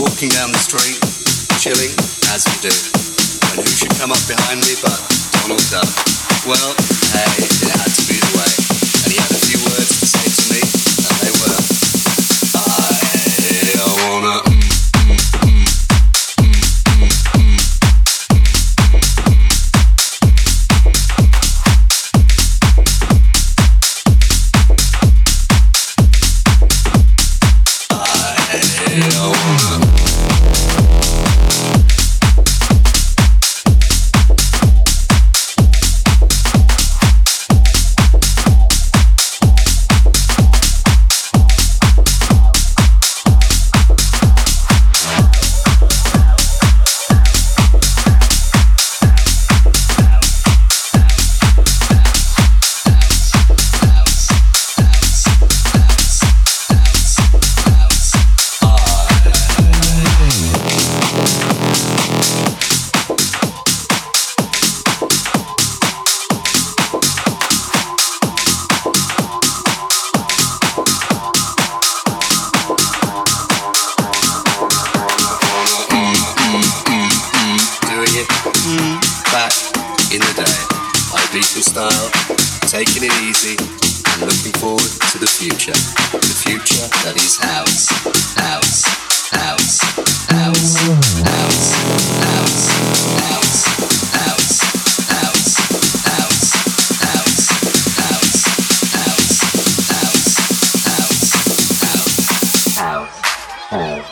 walking down the street, chilling as you do, when who should come up behind me but Donald Duck. Well, hey, it had to be the way, and he had a few words I